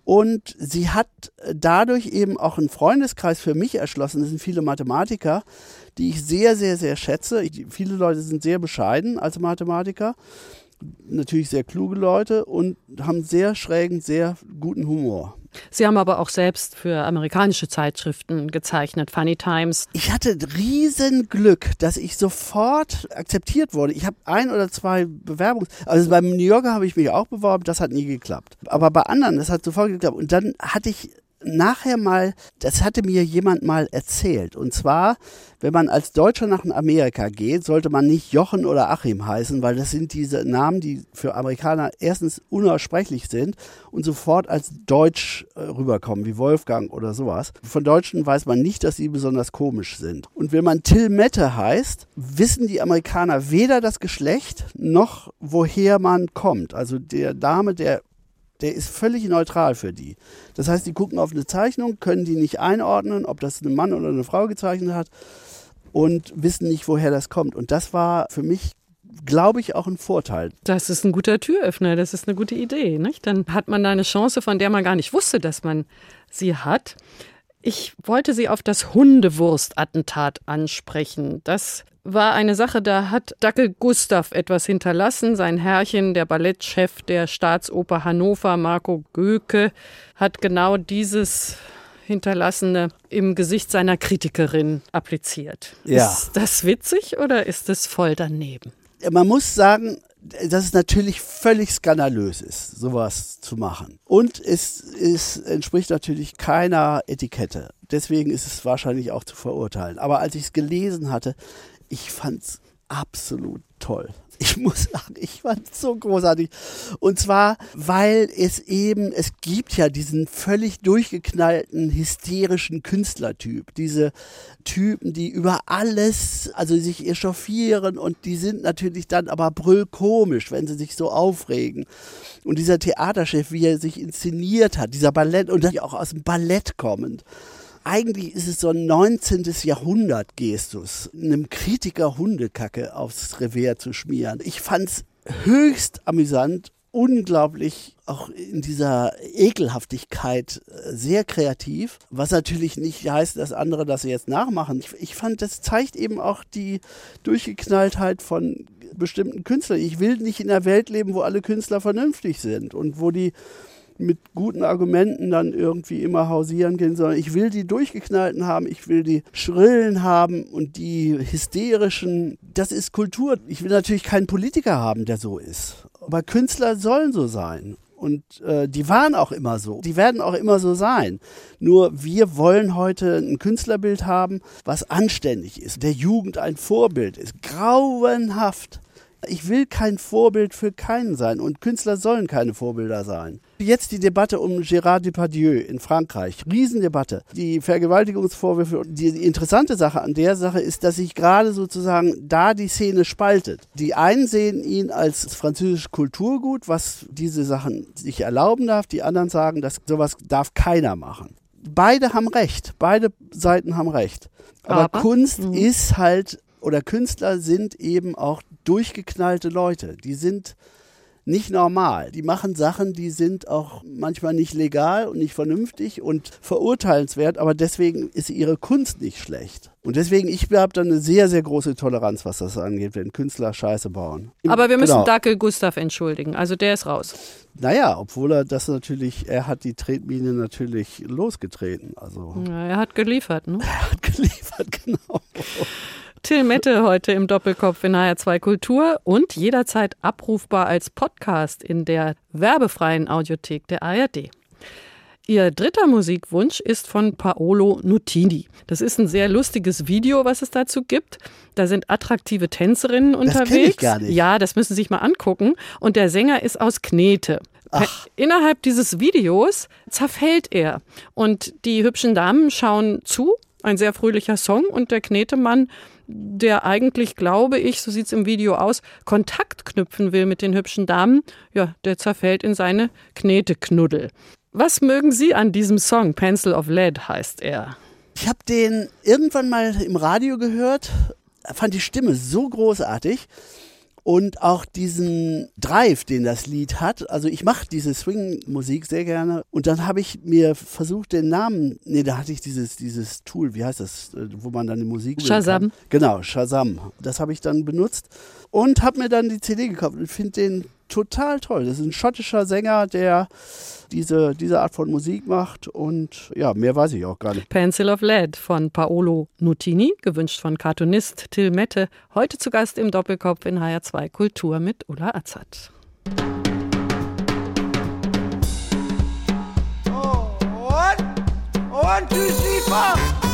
Und sie hat dadurch eben auch einen Freundeskreis für mich erschlossen. Das sind viele Mathematiker, die ich sehr, sehr, sehr schätze. Ich, viele Leute sind sehr bescheiden als Mathematiker. Natürlich sehr kluge Leute und haben sehr schrägen, sehr guten Humor. Sie haben aber auch selbst für amerikanische Zeitschriften gezeichnet, Funny Times. Ich hatte riesen Glück, dass ich sofort akzeptiert wurde. Ich habe ein oder zwei Bewerbungs... Also beim New Yorker habe ich mich auch beworben, das hat nie geklappt. Aber bei anderen, das hat sofort geklappt. Und dann hatte ich nachher mal, das hatte mir jemand mal erzählt. Und zwar, wenn man als Deutscher nach Amerika geht, sollte man nicht Jochen oder Achim heißen, weil das sind diese Namen, die für Amerikaner erstens unaussprechlich sind und sofort als Deutsch äh, rüberkommen, wie Wolfgang oder sowas. Von Deutschen weiß man nicht, dass sie besonders komisch sind. Und wenn man Till Mette heißt, wissen die Amerikaner weder das Geschlecht noch woher man kommt. Also der Dame, der der ist völlig neutral für die. Das heißt, die gucken auf eine Zeichnung, können die nicht einordnen, ob das ein Mann oder eine Frau gezeichnet hat und wissen nicht, woher das kommt. Und das war für mich glaube ich, auch ein Vorteil. Das ist ein guter Türöffner, das ist eine gute Idee. Nicht? Dann hat man da eine Chance, von der man gar nicht wusste, dass man sie hat. Ich wollte Sie auf das Hundewurst-Attentat ansprechen. Das war eine Sache, da hat Dackel Gustav etwas hinterlassen. Sein Herrchen, der Ballettchef der Staatsoper Hannover, Marco Göke, hat genau dieses Hinterlassene im Gesicht seiner Kritikerin appliziert. Ja. Ist das witzig oder ist es voll daneben? Man muss sagen, dass es natürlich völlig skandalös ist, sowas zu machen. Und es, es entspricht natürlich keiner Etikette. Deswegen ist es wahrscheinlich auch zu verurteilen. Aber als ich es gelesen hatte, ich fand's absolut toll. Ich muss sagen, ich fand es so großartig. Und zwar, weil es eben, es gibt ja diesen völlig durchgeknallten, hysterischen Künstlertyp. Diese Typen, die über alles, also sich echauffieren und die sind natürlich dann aber brüllkomisch, wenn sie sich so aufregen. Und dieser Theaterchef, wie er sich inszeniert hat, dieser Ballett und auch aus dem Ballett kommend eigentlich ist es so ein 19. Jahrhundert-Gestus, einem Kritiker Hundekacke aufs Revier zu schmieren. Ich fand es höchst amüsant, unglaublich auch in dieser Ekelhaftigkeit äh, sehr kreativ, was natürlich nicht heißt, dass andere das jetzt nachmachen. Ich, ich fand, das zeigt eben auch die Durchgeknalltheit von bestimmten Künstlern. Ich will nicht in einer Welt leben, wo alle Künstler vernünftig sind und wo die mit guten Argumenten dann irgendwie immer hausieren gehen, sondern ich will die durchgeknallten haben, ich will die schrillen haben und die hysterischen. Das ist Kultur. Ich will natürlich keinen Politiker haben, der so ist. Aber Künstler sollen so sein. Und äh, die waren auch immer so. Die werden auch immer so sein. Nur wir wollen heute ein Künstlerbild haben, was anständig ist, der Jugend ein Vorbild ist. Grauenhaft Ich will kein Vorbild für keinen sein und Künstler sollen keine Vorbilder sein. Jetzt die Debatte um Gérard Depardieu in Frankreich. Riesendebatte. Die Vergewaltigungsvorwürfe. Die interessante Sache an der Sache ist, dass sich gerade sozusagen da die Szene spaltet. Die einen sehen ihn als französisches Kulturgut, was diese Sachen sich erlauben darf. Die anderen sagen, dass sowas darf keiner machen. Beide haben recht. Beide Seiten haben recht. Aber, Aber? Kunst Mhm. ist halt, oder Künstler sind eben auch durchgeknallte Leute. Die sind nicht normal. Die machen Sachen, die sind auch manchmal nicht legal und nicht vernünftig und verurteilenswert, aber deswegen ist ihre Kunst nicht schlecht. Und deswegen, ich habe da eine sehr, sehr große Toleranz, was das angeht, wenn Künstler Scheiße bauen. Aber wir müssen Genau. Dackel Gustav entschuldigen. Also der ist raus. Naja, obwohl er das natürlich, er hat die Tretmine natürlich losgetreten. Also Ja, er hat geliefert. Ne? er hat geliefert, genau. Till Mette heute im Doppelkopf in HR2 Kultur und jederzeit abrufbar als Podcast in der werbefreien Audiothek der ARD. Ihr dritter Musikwunsch ist von Paolo Nutini. Das ist ein sehr lustiges Video, was es dazu gibt. Da sind attraktive Tänzerinnen kenn ich unterwegs. gar nicht. Ja, das müssen Sie sich mal angucken. Und der Sänger ist aus Knete. Innerhalb dieses Videos zerfällt er. Und die hübschen Damen schauen zu. Ein sehr fröhlicher Song. Und der Knetemann, der eigentlich, glaube ich, so sieht's im Video aus, Kontakt knüpfen will mit den hübschen Damen, ja, der zerfällt in seine Kneteknuddel. Was mögen Sie an diesem Song? Pencil of Lead heißt er. Ich habe den irgendwann mal im Radio gehört, fand die Stimme so großartig und auch diesen Drive, den das Lied hat. Also ich mache diese Swing-Musik sehr gerne und dann habe ich mir versucht, den Namen, nee, da hatte ich dieses, dieses Tool, wie heißt das, äh, wo man dann die Musik Shazam. Kann. Genau, Shazam. Das habe ich dann benutzt und habe mir dann die CD gekauft und finde den total toll. Das ist ein schottischer Sänger, der diese, diese Art von Musik macht und ja, mehr weiß ich auch gar nicht. Pencil of Lead von Paolo Nutini, gewünscht von Cartoonist Till Mette, heute zu Gast im Doppelkopf in HR2 Kultur mit Ulla Azad. Oh, one, one, two, three, four.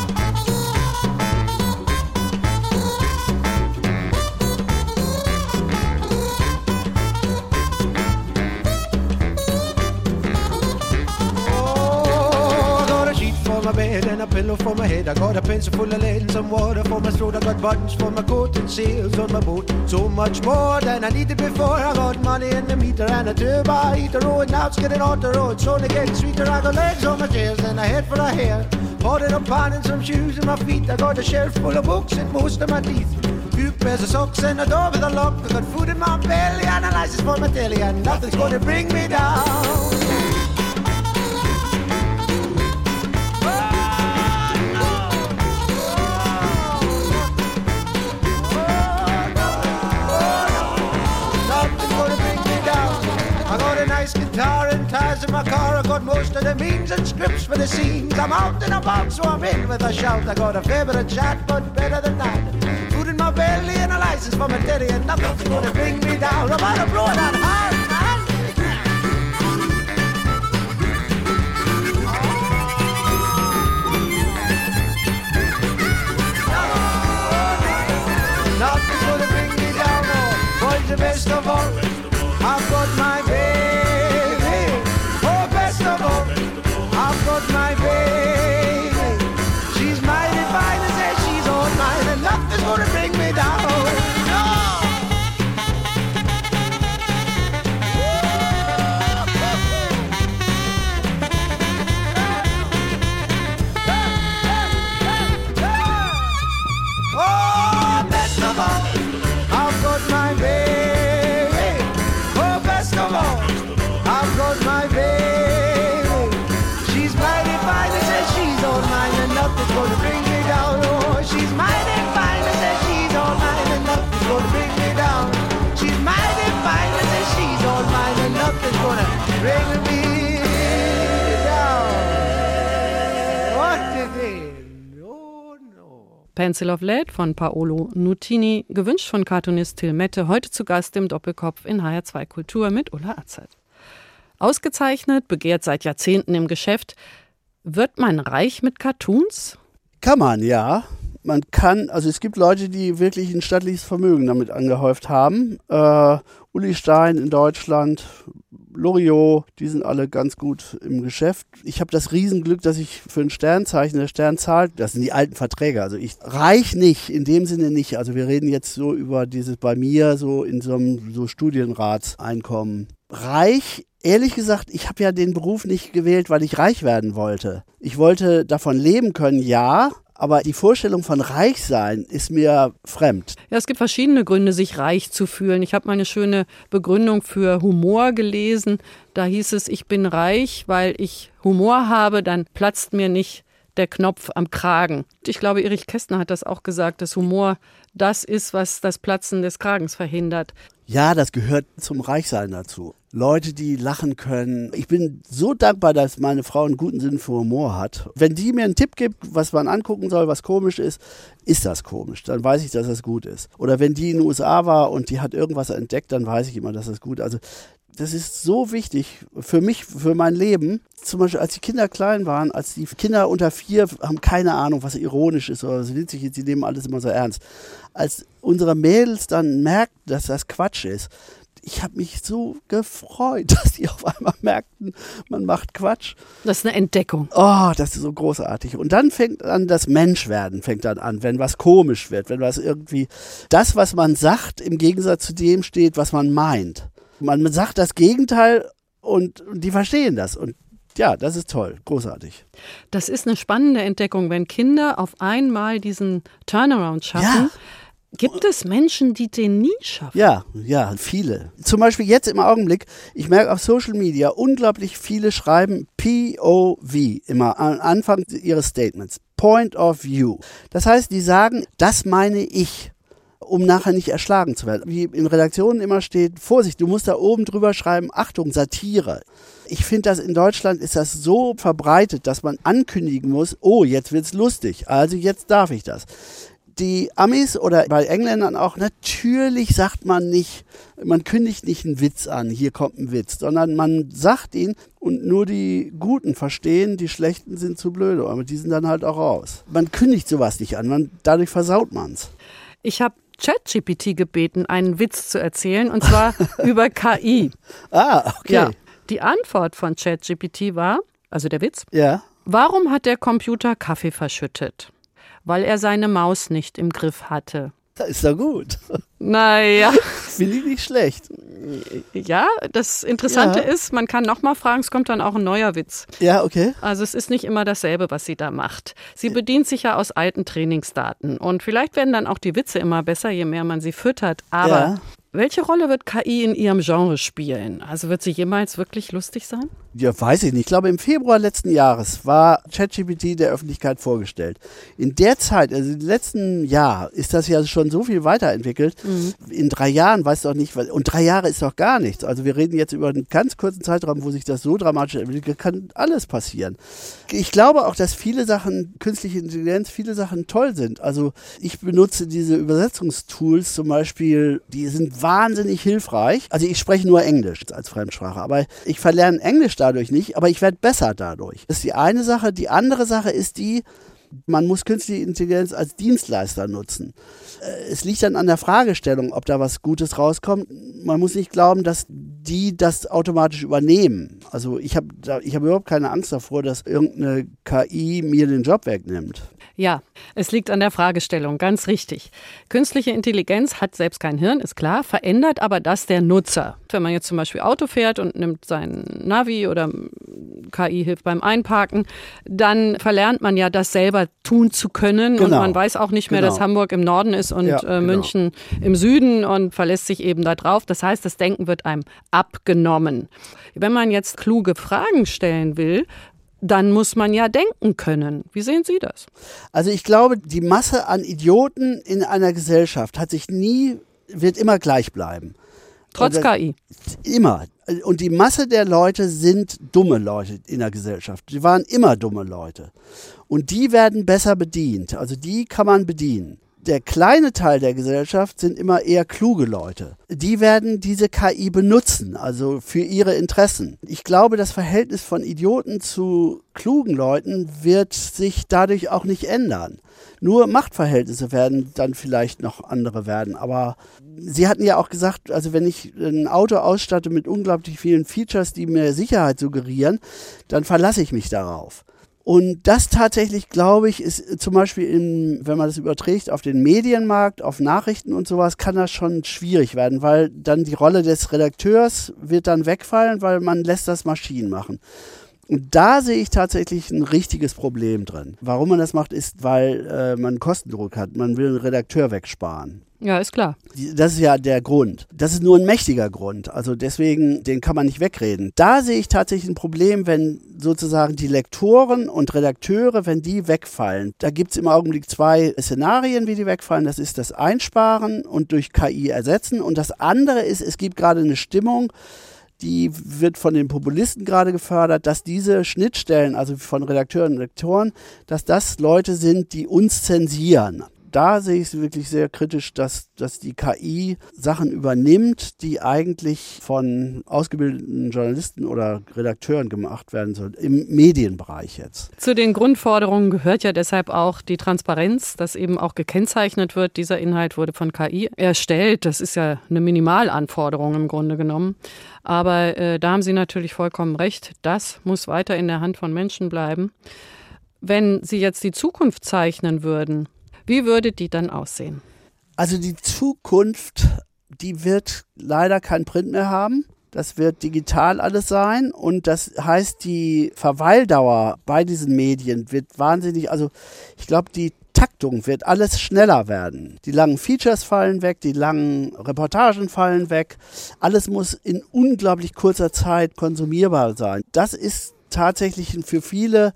My bed and a pillow for my head. I got a pencil full of lead and some water for my throat. I got buttons for my coat and sails on my boat. So much more than I needed before. I got money in the meter and a turbo heater. Oh, and now it's getting on the road. So only getting sweeter. I got legs on my chairs and a head for a hair. It up on and some shoes in my feet. I got a shelf full of books and most of my teeth. Few pairs of socks and a door with a lock. I got food in my belly and a license for my telly. And nothing's gonna bring me down. Guitar and tires in my car. I got most of the means and scripts for the scenes. I'm out and about, so I'm in with a shout. I got a fair bit chat, but better than that. Food in my belly and a license for my daddy, and nothing's gonna bring me down. I'm out of blow that hard, man. Nothing's gonna bring me down, best of all. Pencil of Lead von Paolo Nutini, gewünscht von Cartoonist Till Mette, heute zu Gast im Doppelkopf in HR2 Kultur mit Ulla Azad. Ausgezeichnet, begehrt seit Jahrzehnten im Geschäft. Wird man reich mit Cartoons? Kann man, ja. Man kann, also es gibt Leute, die wirklich ein stattliches Vermögen damit angehäuft haben. Äh, Uli Stein in Deutschland, Loriot, die sind alle ganz gut im Geschäft. Ich habe das Riesenglück, dass ich für ein Sternzeichen, der Stern zahlt, das sind die alten Verträge. Also ich reich nicht, in dem Sinne nicht. Also wir reden jetzt so über dieses bei mir, so in so einem so Studienratseinkommen. Reich ehrlich gesagt, ich habe ja den Beruf nicht gewählt, weil ich reich werden wollte. Ich wollte davon leben können, ja, aber die Vorstellung von reich sein ist mir fremd. Ja, es gibt verschiedene Gründe, sich reich zu fühlen. Ich habe mal eine schöne Begründung für Humor gelesen. Da hieß es, ich bin reich, weil ich Humor habe, dann platzt mir nicht der Knopf am Kragen. Ich glaube, Erich Kästner hat das auch gesagt, dass Humor das ist, was das Platzen des Kragens verhindert. Ja, das gehört zum Reichsein dazu. Leute, die lachen können. Ich bin so dankbar, dass meine Frau einen guten Sinn für Humor hat. Wenn die mir einen Tipp gibt, was man angucken soll, was komisch ist, ist das komisch. Dann weiß ich, dass das gut ist. Oder wenn die in den USA war und die hat irgendwas entdeckt, dann weiß ich immer, dass das gut ist. Also das ist so wichtig für mich, für mein Leben. Zum Beispiel, als die Kinder klein waren, als die Kinder unter vier haben keine Ahnung, was ironisch ist oder was witzig ist, die nehmen alles immer so ernst. Als unsere Mädels dann merkten, dass das Quatsch ist, ich habe mich so gefreut, dass die auf einmal merkten, man macht Quatsch. Das ist eine Entdeckung. Oh, das ist so großartig. Und dann fängt an das Menschwerden, fängt dann an, wenn was komisch wird, wenn was irgendwie, das, was man sagt, im Gegensatz zu dem steht, was man meint. Man sagt das Gegenteil und, und die verstehen das. Und ja, das ist toll, großartig. Das ist eine spannende Entdeckung, wenn Kinder auf einmal diesen Turnaround schaffen. Ja. Gibt es Menschen, die den nie schaffen? Ja, ja, viele. Zum Beispiel jetzt im Augenblick, ich merke auf Social Media, unglaublich viele schreiben POV immer am Anfang ihres Statements. Point of View. Das heißt, die sagen, das meine ich um nachher nicht erschlagen zu werden. Wie in Redaktionen immer steht, Vorsicht, du musst da oben drüber schreiben, Achtung, Satire. Ich finde, dass in Deutschland ist das so verbreitet, dass man ankündigen muss, oh, jetzt wird's lustig, also jetzt darf ich das die Amis oder bei Engländern auch, natürlich sagt man nicht, man kündigt nicht einen Witz an, hier kommt ein Witz, sondern man sagt ihn und nur die Guten verstehen, die Schlechten sind zu blöde, aber die sind dann halt auch raus. Man kündigt sowas nicht an, man, dadurch versaut man's. Ich habe ChatGPT gebeten, einen Witz zu erzählen, und zwar über KI. Ah, okay. Ja. Die Antwort von ChatGPT war, also der Witz, Ja. warum hat der Computer Kaffee verschüttet? Weil er seine Maus nicht im Griff hatte. Ist doch gut. Naja, Finde ich nicht schlecht. ja, das Interessante Ja. ist, man kann nochmal fragen, es kommt dann auch ein neuer Witz. Ja, okay. Also es ist nicht immer dasselbe, was sie da macht. Sie bedient sich ja aus alten Trainingsdaten. Und vielleicht werden dann auch die Witze immer besser, je mehr man sie füttert. Aber Ja. welche Rolle wird KI in ihrem Genre spielen? Also wird sie jemals wirklich lustig sein? Ja, weiß ich nicht. Ich glaube, im Februar letzten Jahres war ChatGPT der Öffentlichkeit vorgestellt. In der Zeit, also im letzten Jahr, ist das ja schon so viel weiterentwickelt. In drei Jahren weiß doch nicht, und drei Jahre ist doch gar nichts. Also wir reden jetzt über einen ganz kurzen Zeitraum, wo sich das so dramatisch entwickelt, kann alles passieren. Ich glaube auch, dass viele Sachen, künstliche Intelligenz, viele Sachen toll sind. Also ich benutze diese Übersetzungstools zum Beispiel, die sind wahnsinnig hilfreich. Also ich spreche nur Englisch als Fremdsprache, aber ich verlerne Englisch dadurch nicht, aber ich werde besser dadurch. Das ist die eine Sache. Die andere Sache ist die, man muss künstliche Intelligenz als Dienstleister nutzen. Äh, Es liegt dann an der Fragestellung, ob da was Gutes rauskommt. Man muss nicht glauben, dass die das automatisch übernehmen. Also ich habe ich hab überhaupt keine Angst davor, dass irgendeine KI mir den Job wegnimmt. Ja, es liegt an der Fragestellung, ganz richtig. Künstliche Intelligenz hat selbst kein Hirn, ist klar, verändert aber das der Nutzer. Wenn man jetzt zum Beispiel Auto fährt und nimmt sein Navi oder KI hilft beim Einparken, dann verlernt man ja das selber tun zu können und Genau. man weiß auch nicht mehr, Genau. dass Hamburg im Norden ist und Ja, äh, genau. München im Süden und verlässt sich eben da drauf. Das heißt, das Denken wird einem abgenommen. Wenn man jetzt kluge Fragen stellen will, dann muss man ja denken können. Wie sehen Sie das? Also ich glaube, die Masse an Idioten in einer Gesellschaft hat sich nie, wird immer gleich bleiben. Trotz Oder- KI. Immer. Und die Masse der Leute sind dumme Leute in der Gesellschaft. Die waren immer dumme Leute. Und die werden besser bedient. Also die kann man bedienen. Der kleine Teil der Gesellschaft sind immer eher kluge Leute. Die werden diese KI benutzen, also für ihre Interessen. Ich glaube, das Verhältnis von Idioten zu klugen Leuten wird sich dadurch auch nicht ändern. Nur Machtverhältnisse werden dann vielleicht noch andere werden. Aber Sie hatten ja auch gesagt, also wenn ich ein Auto ausstatte mit unglaublich vielen Features, die mir Sicherheit suggerieren, dann verlasse ich mich darauf. Und das tatsächlich, glaube ich, ist zum Beispiel, in, wenn man das überträgt auf den Medienmarkt, auf Nachrichten und sowas, kann das schon schwierig werden, weil dann die Rolle des Redakteurs wird dann wegfallen, weil man lässt das Maschinen machen. Und da sehe ich tatsächlich ein richtiges Problem drin. Warum man das macht, ist, weil äh, man Kostendruck hat. Man will einen Redakteur wegsparen. Ja, ist klar. Das ist ja der Grund. Das ist nur ein mächtiger Grund. Also deswegen, den kann man nicht wegreden. Da sehe ich tatsächlich ein Problem, wenn sozusagen die Lektoren und Redakteure, wenn die wegfallen. Da gibt es im Augenblick zwei Szenarien, wie die wegfallen. Das ist das Einsparen und durch KI ersetzen. Und das andere ist, es gibt gerade eine Stimmung, die wird von den Populisten gerade gefördert, dass diese Schnittstellen, also von Redakteuren und Lektoren, dass das Leute sind, die uns zensieren da sehe ich es wirklich sehr kritisch, dass, dass die KI Sachen übernimmt, die eigentlich von ausgebildeten Journalisten oder Redakteuren gemacht werden sollen, im Medienbereich jetzt. Zu den Grundforderungen gehört ja deshalb auch die Transparenz, dass eben auch gekennzeichnet wird, dieser Inhalt wurde von KI erstellt. Das ist ja eine Minimalanforderung im Grunde genommen. Aber äh, da haben Sie natürlich vollkommen recht. Das muss weiter in der Hand von Menschen bleiben. Wenn Sie jetzt die Zukunft zeichnen würden, wie würde die dann aussehen? Also die Zukunft, die wird leider kein Print mehr haben. Das wird digital alles sein und das heißt, die Verweildauer bei diesen Medien wird wahnsinnig, also ich glaube, die Taktung wird alles schneller werden. Die langen Features fallen weg, die langen Reportagen fallen weg. Alles muss in unglaublich kurzer Zeit konsumierbar sein. Das ist tatsächlich für viele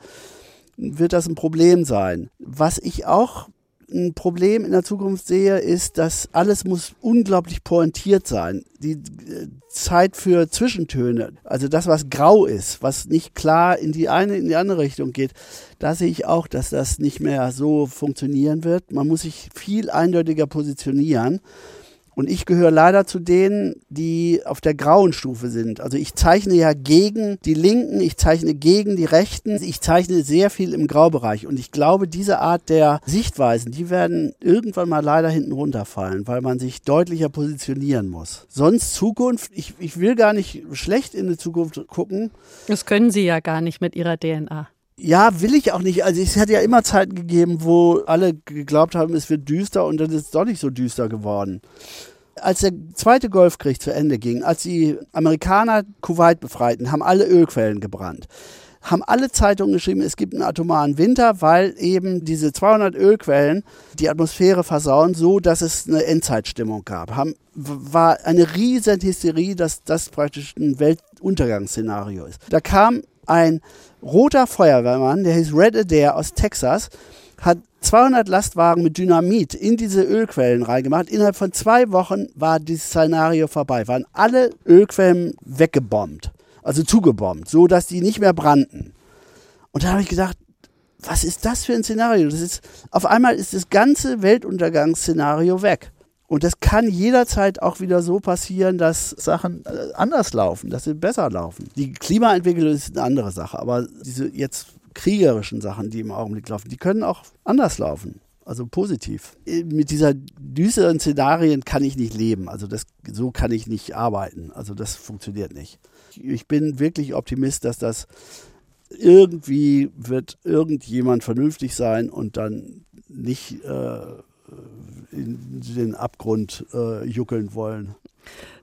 wird das ein Problem sein. Was ich auch ein Problem in der Zukunft sehe, ist, dass alles muss unglaublich pointiert sein. Die äh, Zeit für Zwischentöne, also das, was grau ist, was nicht klar in die eine, in die andere Richtung geht, da sehe ich auch, dass das nicht mehr so funktionieren wird. Man muss sich viel eindeutiger positionieren. Und ich gehöre leider zu denen, die auf der grauen Stufe sind. Also ich zeichne ja gegen die Linken, ich zeichne gegen die Rechten, ich zeichne sehr viel im Graubereich. Und ich glaube, diese Art der Sichtweisen, die werden irgendwann mal leider hinten runterfallen, weil man sich deutlicher positionieren muss. Sonst Zukunft, ich, ich will gar nicht schlecht in die Zukunft gucken. Das können Sie ja gar nicht mit Ihrer DNA. Ja, will ich auch nicht. Also es hat ja immer Zeiten gegeben, wo alle geglaubt haben, es wird düster und dann ist es doch nicht so düster geworden. Als der zweite Golfkrieg zu Ende ging, als die Amerikaner Kuwait befreiten, haben alle Ölquellen gebrannt. Haben alle Zeitungen geschrieben, es gibt einen atomaren Winter, weil eben diese 200 Ölquellen die Atmosphäre versauen, so dass es eine Endzeitstimmung gab. Haben, war eine riesen Hysterie, dass das praktisch ein Weltuntergangsszenario ist. Da kam ein roter Feuerwehrmann, der hieß Red Adair aus Texas, hat 200 Lastwagen mit Dynamit in diese Ölquellen reingemacht. Innerhalb von zwei Wochen war dieses Szenario vorbei, waren alle Ölquellen weggebombt, also zugebombt, so dass die nicht mehr brannten. Und da habe ich gedacht, was ist das für ein Szenario? Das ist, auf einmal ist das ganze Weltuntergangsszenario weg. Und das kann jederzeit auch wieder so passieren, dass Sachen äh, anders laufen, dass sie besser laufen. Die Klimaentwicklung ist eine andere Sache, aber diese jetzt kriegerischen Sachen, die im Augenblick laufen, die können auch anders laufen. Also positiv. Äh, mit dieser düsteren Szenarien kann ich nicht leben. Also das, so kann ich nicht arbeiten. Also das funktioniert nicht. Ich bin wirklich Optimist, dass das irgendwie wird irgendjemand vernünftig sein und dann nicht äh, in den Abgrund äh, juckeln wollen.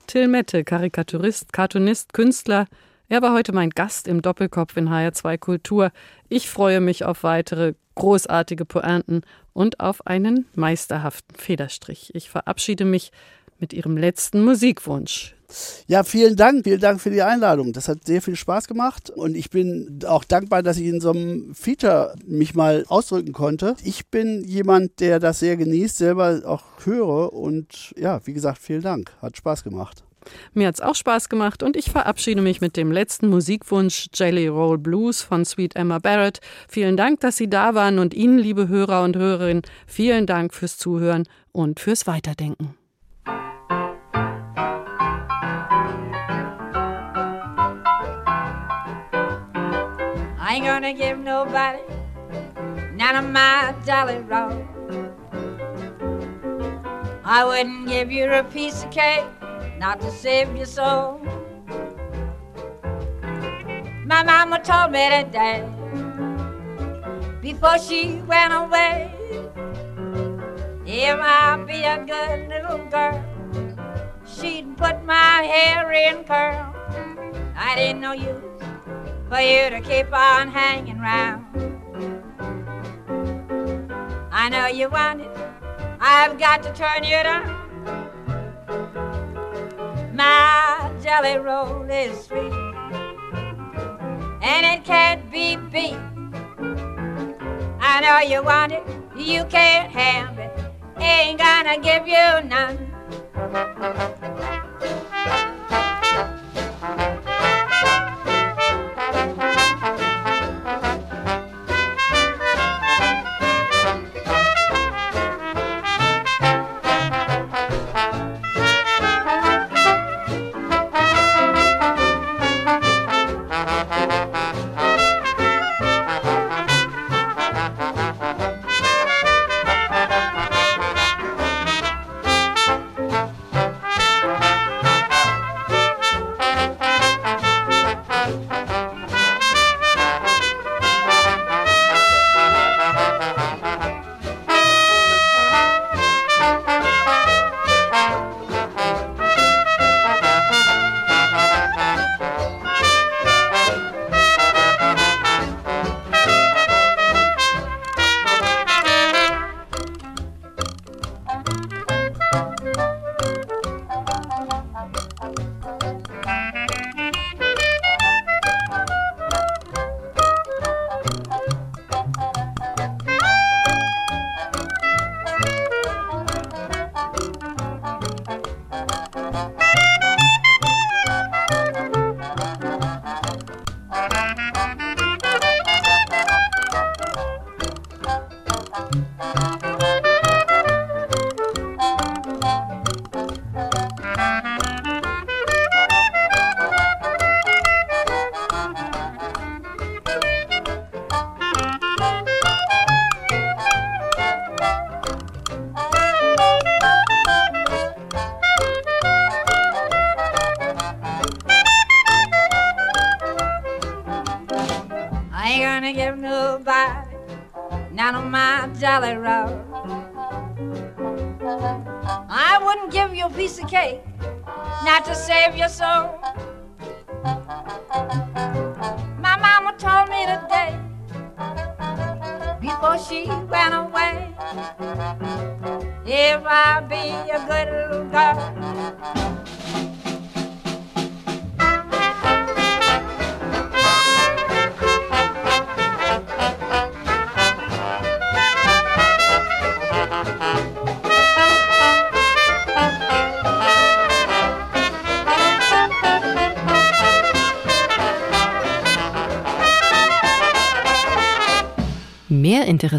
Till Mette, Karikaturist, Cartoonist, Künstler. Er war heute mein Gast im Doppelkopf in HR2 Kultur. Ich freue mich auf weitere großartige Pointen und auf einen meisterhaften Federstrich. Ich verabschiede mich mit Ihrem letzten Musikwunsch. Ja, vielen Dank. Vielen Dank für die Einladung. Das hat sehr viel Spaß gemacht und ich bin auch dankbar, dass ich in so einem Feature mich mal ausdrücken konnte. Ich bin jemand, der das sehr genießt, selber auch höre und ja, wie gesagt, vielen Dank. Hat Spaß gemacht. Mir hat es auch Spaß gemacht und ich verabschiede mich mit dem letzten Musikwunsch Jelly Roll Blues von Sweet Emma Barrett. Vielen Dank, dass Sie da waren und Ihnen, liebe Hörer und Hörerinnen, vielen Dank fürs Zuhören und fürs Weiterdenken. Gonna give nobody none of my jolly road. I wouldn't give you a piece of cake not to save your soul. My mama told me that day before she went away. If I be a good little girl, she'd put my hair in curl. I didn't know you for you to keep on hanging round. I know you want it. I've got to turn you down. My jelly roll is sweet, and it can't be beat. I know you want it, you can't have it. Ain't gonna give you none.